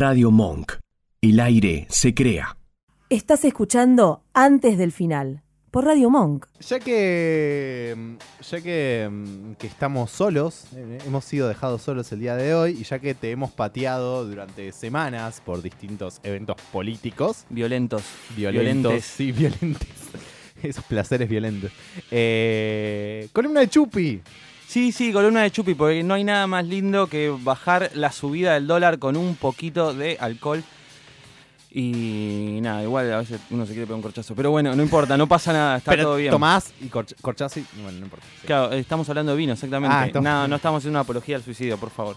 Radio Monk. El aire se crea. Estás escuchando Antes del Final, por Radio Monk. Ya que, ya que, mm, que estamos solos, eh, hemos sido dejados solos el día de hoy y ya que te hemos pateado durante semanas por distintos eventos políticos, Violentos. violentos, Violentes. sí, violentos, esos placeres violentos. Eh, columna de Chupi. Sí, sí, columna de Chupi, porque no hay nada más lindo que bajar la subida del dólar con un poquito de alcohol. Y nada, igual a veces uno se quiere pegar un corchazo. Pero bueno, no importa, no pasa nada, está Pero todo bien. Tomás y corch- corchazo y bueno, no importa. sí. Claro, estamos hablando de vino, exactamente. Ah, estamos- No, no estamos haciendo una apología al suicidio, por favor.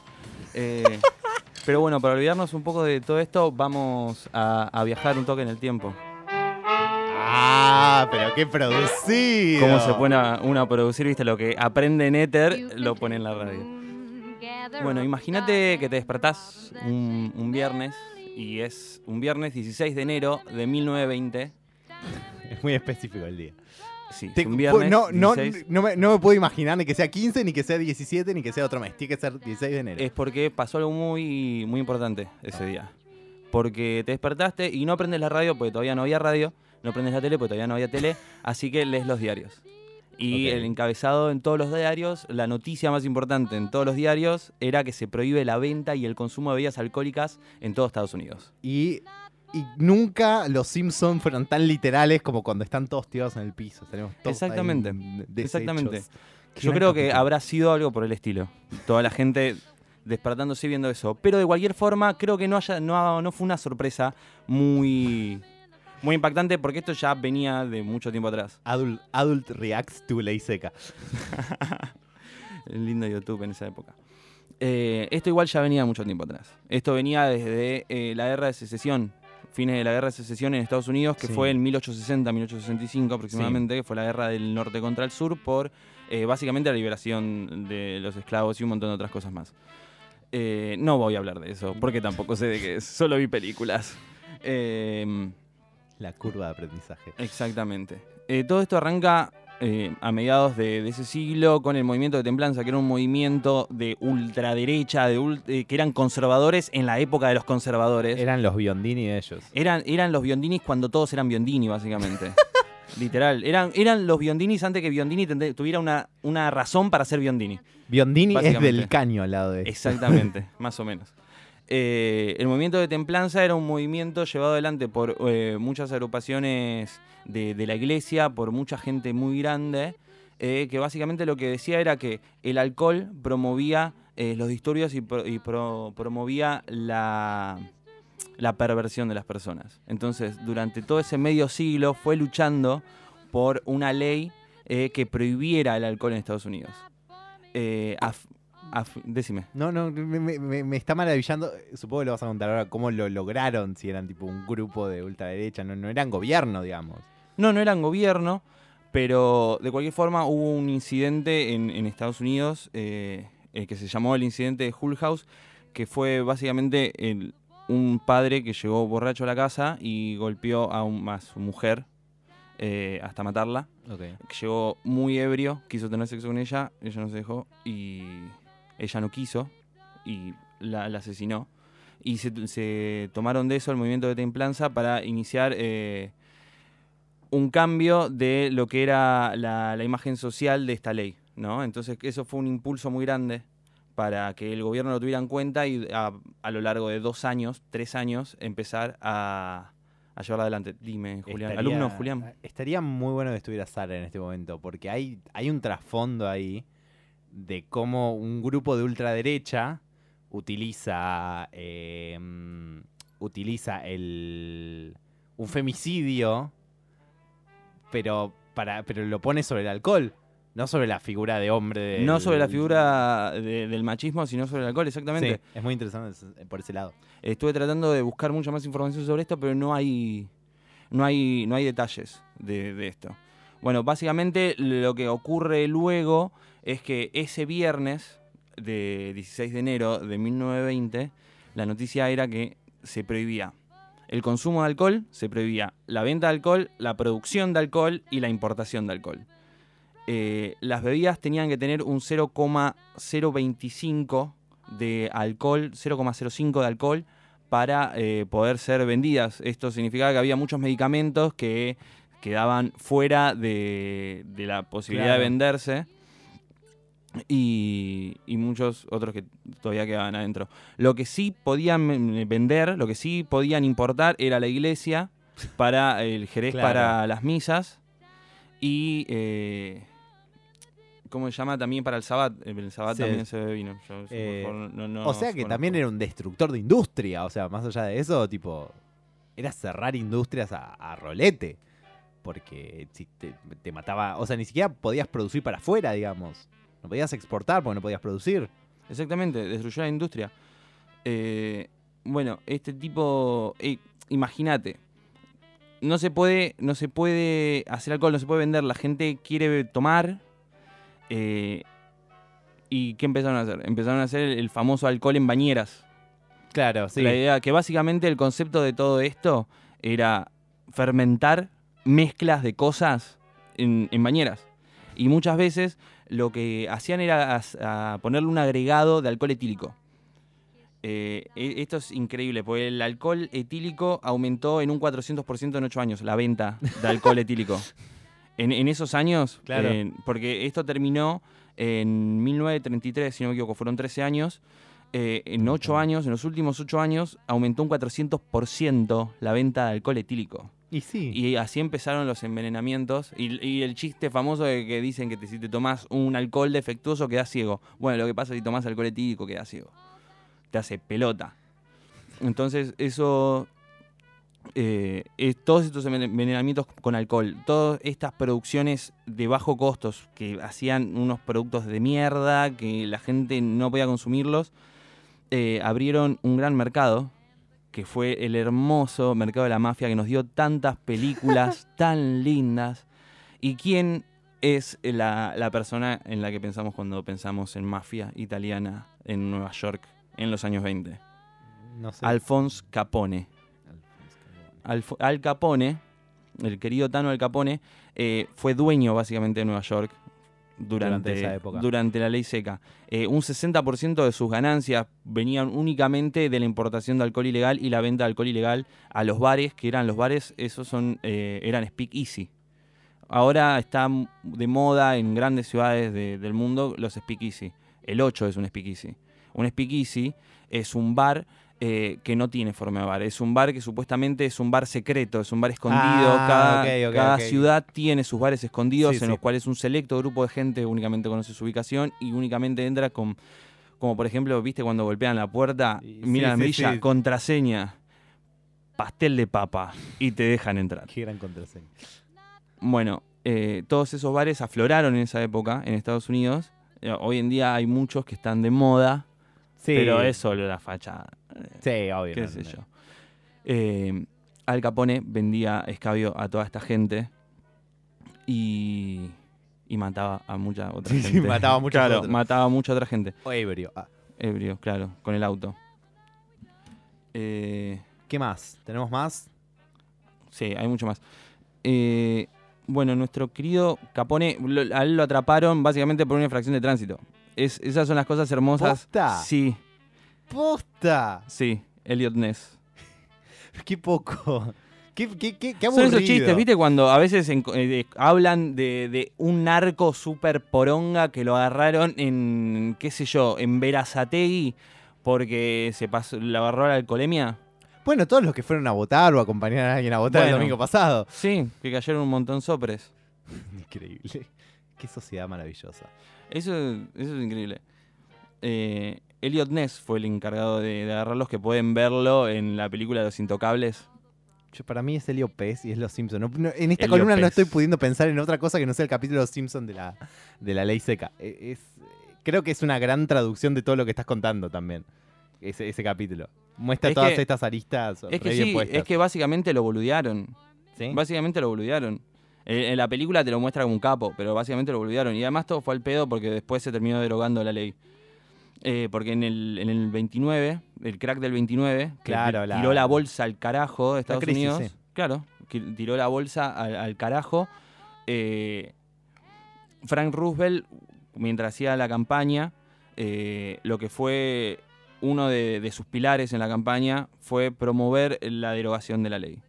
Eh, pero bueno, para olvidarnos un poco de todo esto, vamos a, a viajar un toque en el tiempo. Ah, pero qué producido. Cómo se pone a- uno a producir, viste, lo que aprende en éter, lo pone en la radio. Bueno, imagínate que te despertás un, un viernes y es un viernes 16 de enero de 1920. Es muy específico el día. Sí, es un viernes no, no, 16. no, me, no me puedo imaginar ni que sea 15, ni que sea 17, ni que sea otro mes. Tiene que ser 16 de enero. Es porque pasó algo muy, muy importante ese día. Porque te despertaste y no prendes la radio porque todavía no había radio, no prendes la tele porque todavía no había tele, así que lees los diarios. Y el encabezado en todos los diarios, la noticia más importante en todos los diarios era que se prohíbe la venta y el consumo de bebidas alcohólicas en todo Estados Unidos. Y, y nunca los Simpsons fueron tan literales como cuando están todos tirados en el piso. Tenemos todos Exactamente, exactamente. Yo creo que habrá sido algo por el estilo. Toda la gente despertándose viendo eso. Pero de cualquier forma, creo que no, haya, no, no fue una sorpresa muy, muy impactante porque esto ya venía de mucho tiempo atrás. Adult, adult reacts to ley seca. Lindo YouTube en esa época. Eh, esto igual ya venía mucho tiempo atrás. Esto venía desde eh, la guerra de secesión, fines de la guerra de secesión en Estados Unidos, que Sí. fue en 1860-1865 aproximadamente, que fue la guerra del norte contra el sur por eh, básicamente la liberación de los esclavos y un montón de otras cosas más. Eh, no voy a hablar de eso, porque tampoco sé de qué es, solo vi películas. Eh, La curva de aprendizaje. Exactamente. Eh, todo esto arranca eh, a mediados de, de ese siglo con el movimiento de templanza, que era un movimiento de ultraderecha, de eh, que eran conservadores en la época de los conservadores. Eran los Biondini de ellos. Eran, eran los Biondinis cuando todos eran Biondini, básicamente. Literal. Eran, eran los Biondinis antes que Biondini tuviera una, una razón para ser Biondini. Biondini es del caño al lado de Exactamente, más o menos. Eh, el movimiento de templanza era un movimiento llevado adelante por eh, muchas agrupaciones de, la iglesia, por mucha gente muy grande, eh, que básicamente lo que decía era que el alcohol promovía los disturbios y, pro- y pro- promovía la, perversión de las personas. Entonces, durante todo ese medio siglo fue luchando por una ley que prohibiera el alcohol en Estados Unidos. Decime. No, no, me, me- está maravillando. Supongo que lo vas a contar ahora cómo lo lograron, si eran tipo un grupo de ultraderecha, no, no eran gobierno, digamos. No, no eran gobierno, pero de cualquier forma hubo un incidente en, en Estados Unidos eh, eh, que se llamó el incidente de Hull House, que fue básicamente el- un padre que llegó borracho a la casa y golpeó a, un- a su mujer eh, hasta matarla. Llegó muy ebrio, quiso tener sexo con ella, ella no se dejó y ella no quiso y la, la asesinó. Y se, se tomaron de eso el movimiento de templanza para iniciar eh, un cambio de lo que era la, la imagen social de esta ley. ¿no? Entonces eso fue un impulso muy grande para que el gobierno lo tuviera en cuenta y a, a lo largo de dos años, tres años, empezar a, a llevarla adelante. Dime, Julián. Estaría- Alumno, Julián. Estaría muy bueno que estuviera Sara en este momento, porque hay, hay un trasfondo ahí de cómo un grupo de ultraderecha utiliza, eh, mm, utiliza el, un femicidio, pero, para, pero lo pone sobre el alcohol, no sobre la figura de hombre. del- No sobre la figura de- del machismo, sino sobre el alcohol, exactamente. Sí, es muy interesante ese- por ese lado. Estuve tratando de buscar mucha más información sobre esto, pero no hay, no hay, no hay detalles de, de esto. Bueno, básicamente lo que ocurre luego es que ese viernes de 16 de enero de 1920, la noticia era que se prohibía el consumo de alcohol, se prohibía la venta de alcohol, la producción de alcohol y la importación de alcohol. Eh, las bebidas tenían que tener un 0,025 de alcohol, 0,05 de alcohol para eh, poder ser vendidas. Esto significaba que había muchos medicamentos que quedaban fuera de, de la posibilidad Claro. de venderse y, y muchos otros que todavía quedaban adentro. Lo que sí podían vender, lo que sí podían importar era la iglesia para el jerez Claro. para las misas y eh, ¿cómo se llama? También para el sabbat. El sabbat Sí. también se bebe vino. Yo, Eh, favor, no- no o sea que conozco. también era un destructor de industria. O sea, más allá de eso, tipo, era cerrar industrias a, a rolete. Porque te mataba, o sea, ni siquiera podías producir para afuera, digamos. No podías exportar porque no podías producir. Exactamente, destruyó la industria. Eh, bueno, este tipo, eh, imagínate, no se puede, no se puede hacer alcohol, no se puede vender. La gente quiere tomar. eh, ¿Y qué empezaron a hacer? Empezaron a hacer el, famoso alcohol en bañeras. Claro, sí. La idea que básicamente el concepto de todo esto era fermentar mezclas de cosas en, en bañeras. Y muchas veces lo que hacían era a ponerle un agregado de alcohol etílico. Eh, e- esto es increíble, porque el alcohol etílico aumentó en un 400% en 8 años, la venta de alcohol etílico. En, en esos años, Claro. eh, porque esto terminó en 1933, si no me equivoco, fueron 13 años. eh, en 8 años, en los últimos 8 años, aumentó un 400% la venta de alcohol etílico. Y sí. Y así empezaron los envenenamientos. Y, el chiste famoso de que dicen que si te tomas un alcohol defectuoso quedas ciego. Bueno, lo que pasa es que si tomas alcohol etílico quedas ciego. Te hace pelota. Entonces, eso. eh, es- todos estos enven- envenenamientos con alcohol, todas estas producciones de bajo costos que hacían unos productos de mierda, que la gente no podía consumirlos, eh, abrieron un gran mercado que fue el hermoso mercado de la mafia que nos dio tantas películas tan lindas. ¿Y quién es la, la persona en la que pensamos cuando pensamos en mafia italiana en Nueva York en los años 20? no sé. Alphonse Capone. Alf- Al Capone, el querido Tano Al Capone, eh, fue dueño básicamente de Nueva York durante, Durante esa época. durante la ley seca. Eh, un 60% de sus ganancias venían únicamente de la importación de alcohol ilegal y la venta de alcohol ilegal a los bares, que eran los bares, esos son, eh, eran speak easy. Ahora está de moda en grandes ciudades de- del mundo los speakeasy. El 8 es un speakeasy. Un speakeasy es un bar eh, que no tiene forma de bar. Es un bar que supuestamente es un bar secreto, es un bar escondido. Ah, cada ciudad tiene sus bares escondidos Sí, en sí. los cuales un selecto grupo de gente únicamente conoce su ubicación y únicamente entra con... Como por ejemplo, viste cuando golpean la puerta, Sí, mira la mirilla, contraseña, pastel de papa y te dejan entrar. Qué gran contraseña. Bueno, eh, todos esos bares afloraron en esa época en Estados Unidos. Eh, hoy en día hay muchos que están de moda, pero es solo la fachada. Sí, obvio. qué no, sé no. yo. Eh, Al Capone vendía escabio a toda esta gente y, y mataba a mucha otra Sí, sí, gente. mataba a muchos Claro, otros. mataba a mucha otra gente. O ebrio. Ah, Ebrio, claro, con el auto. Eh, ¿Qué más? ¿Tenemos más? Sí, hay mucho más. Eh, bueno, nuestro querido Capone, lo- a él lo atraparon básicamente por una infracción de tránsito. Es, esas son las cosas hermosas. ¿Posta? Sí, ¡Posta! sí, Elliot Ness. ¡Qué poco! ¡Qué, qué, qué, qué Son aburrido! esos chistes, ¿viste? Cuando a veces en- eh, hablan de, de un narco super poronga que lo agarraron en, qué sé yo, en Verazategui porque se pasó, le agarró la alcoholemia. Bueno, todos los que fueron a votar o a acompañar a alguien a votar el domingo pasado. Sí, que cayeron un montón sopres. Increíble. Qué sociedad maravillosa. Eso, eso es increíble. Eh, Elliot Ness fue el encargado de, de agarrarlos, que pueden verlo en la película Los Intocables. Yo, para mí es Helio Pez y es Los Simpsons. No- no- en esta columna no estoy pudiendo pensar en otra cosa que no sea el capítulo de Los Simpsons de la, de la ley seca. E- Es, creo que es una gran traducción de todo lo que estás contando también. Ese, ese capítulo. Muestra Es todas que- estas aristas. Es que sí, es que básicamente lo boludearon. ¿Sí? Básicamente lo boludearon. En, en la película te lo muestra como un capo, pero básicamente lo boludearon. Y además todo fue al pedo porque después se terminó derogando la ley. Eh, porque en el, en el 29, el crack del 29, que Claro, la- tiró la bolsa al carajo de Estados crisis, Unidos. sí. Claro, que tiró la bolsa al, al carajo. eh, Frank Roosevelt, mientras hacía la campaña, eh, lo que fue uno de, de sus pilares en la campaña fue promover la derogación de la ley.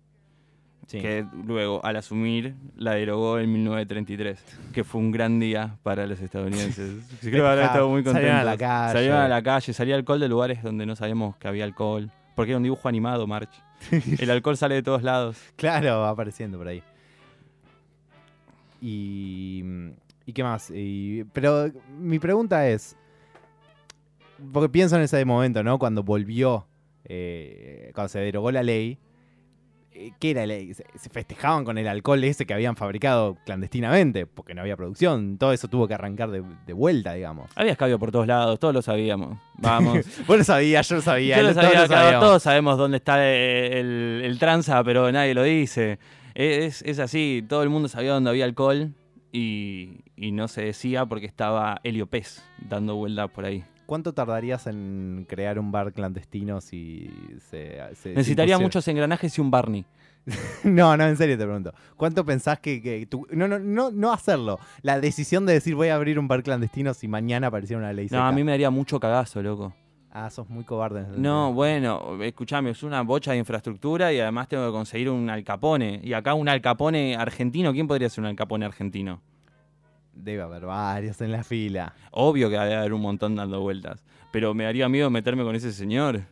Sí. que luego al asumir la derogó en 1933, que fue un gran día para los estadounidenses. Creo que habrán estado muy contentos. Salieron a la calle. Salieron a la calle, salía alcohol de lugares donde no sabíamos que había alcohol, porque era un dibujo animado, March. El alcohol sale de todos lados. Claro, va apareciendo por ahí. Y. ¿Y qué más? Y- pero mi pregunta es. Porque pienso en ese momento, ¿no? Cuando volvió. eh, cuando se derogó la ley. Eh, ¿Qué era ley? Se, festejaban con el alcohol ese que habían fabricado clandestinamente. Porque no había producción. Todo eso tuvo que arrancar de, de vuelta, digamos. Había escabio por todos lados, todos lo sabíamos. Vamos. Vos lo sabías, yo lo sabía. Yo lo sabía, claro, todos sabemos dónde está el, el tranza, pero nadie lo dice. Es, es así, todo el mundo sabía dónde había alcohol y, y no se decía porque estaba Helio Pez dando vueltas por ahí. ¿Cuánto tardarías en crear un bar clandestino si se... se- Necesitaría se muchos engranajes y un Barney. No, no, en serio te pregunto. ¿Cuánto pensás que, que tú... No, no, no, no hacerlo. La decisión de decir voy a abrir un bar clandestino si mañana apareciera una ley No, a mí me daría mucho cagazo, loco. Ah, sos muy cobarde. No, bueno, escúchame, es una bocha de infraestructura y además tengo que conseguir un alcapone. Y acá un alcapone argentino, ¿quién podría ser un alcapone argentino? Debe haber varios en la fila. Obvio que debe haber un montón dando vueltas. Pero me daría miedo meterme con ese señor.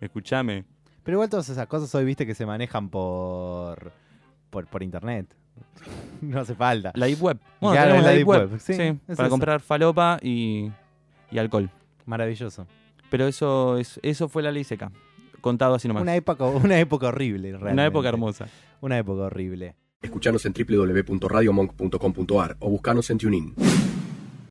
Escúchame. Pero igual todas esas cosas hoy viste que se manejan por... Por, por internet. no hace falta. La Deep Web. Bueno, Claro, tenemos la la Deep Deep Web. Web, sí, Sí, es para eso. comprar falopa y, y alcohol. Maravilloso. Pero eso, es, eso fue la ley seca. Contado así nomás. Una época, una época horrible, realmente. Una época hermosa. Una época horrible. Escuchanos en www.radiomonk.com.ar o buscanos en TuneIn.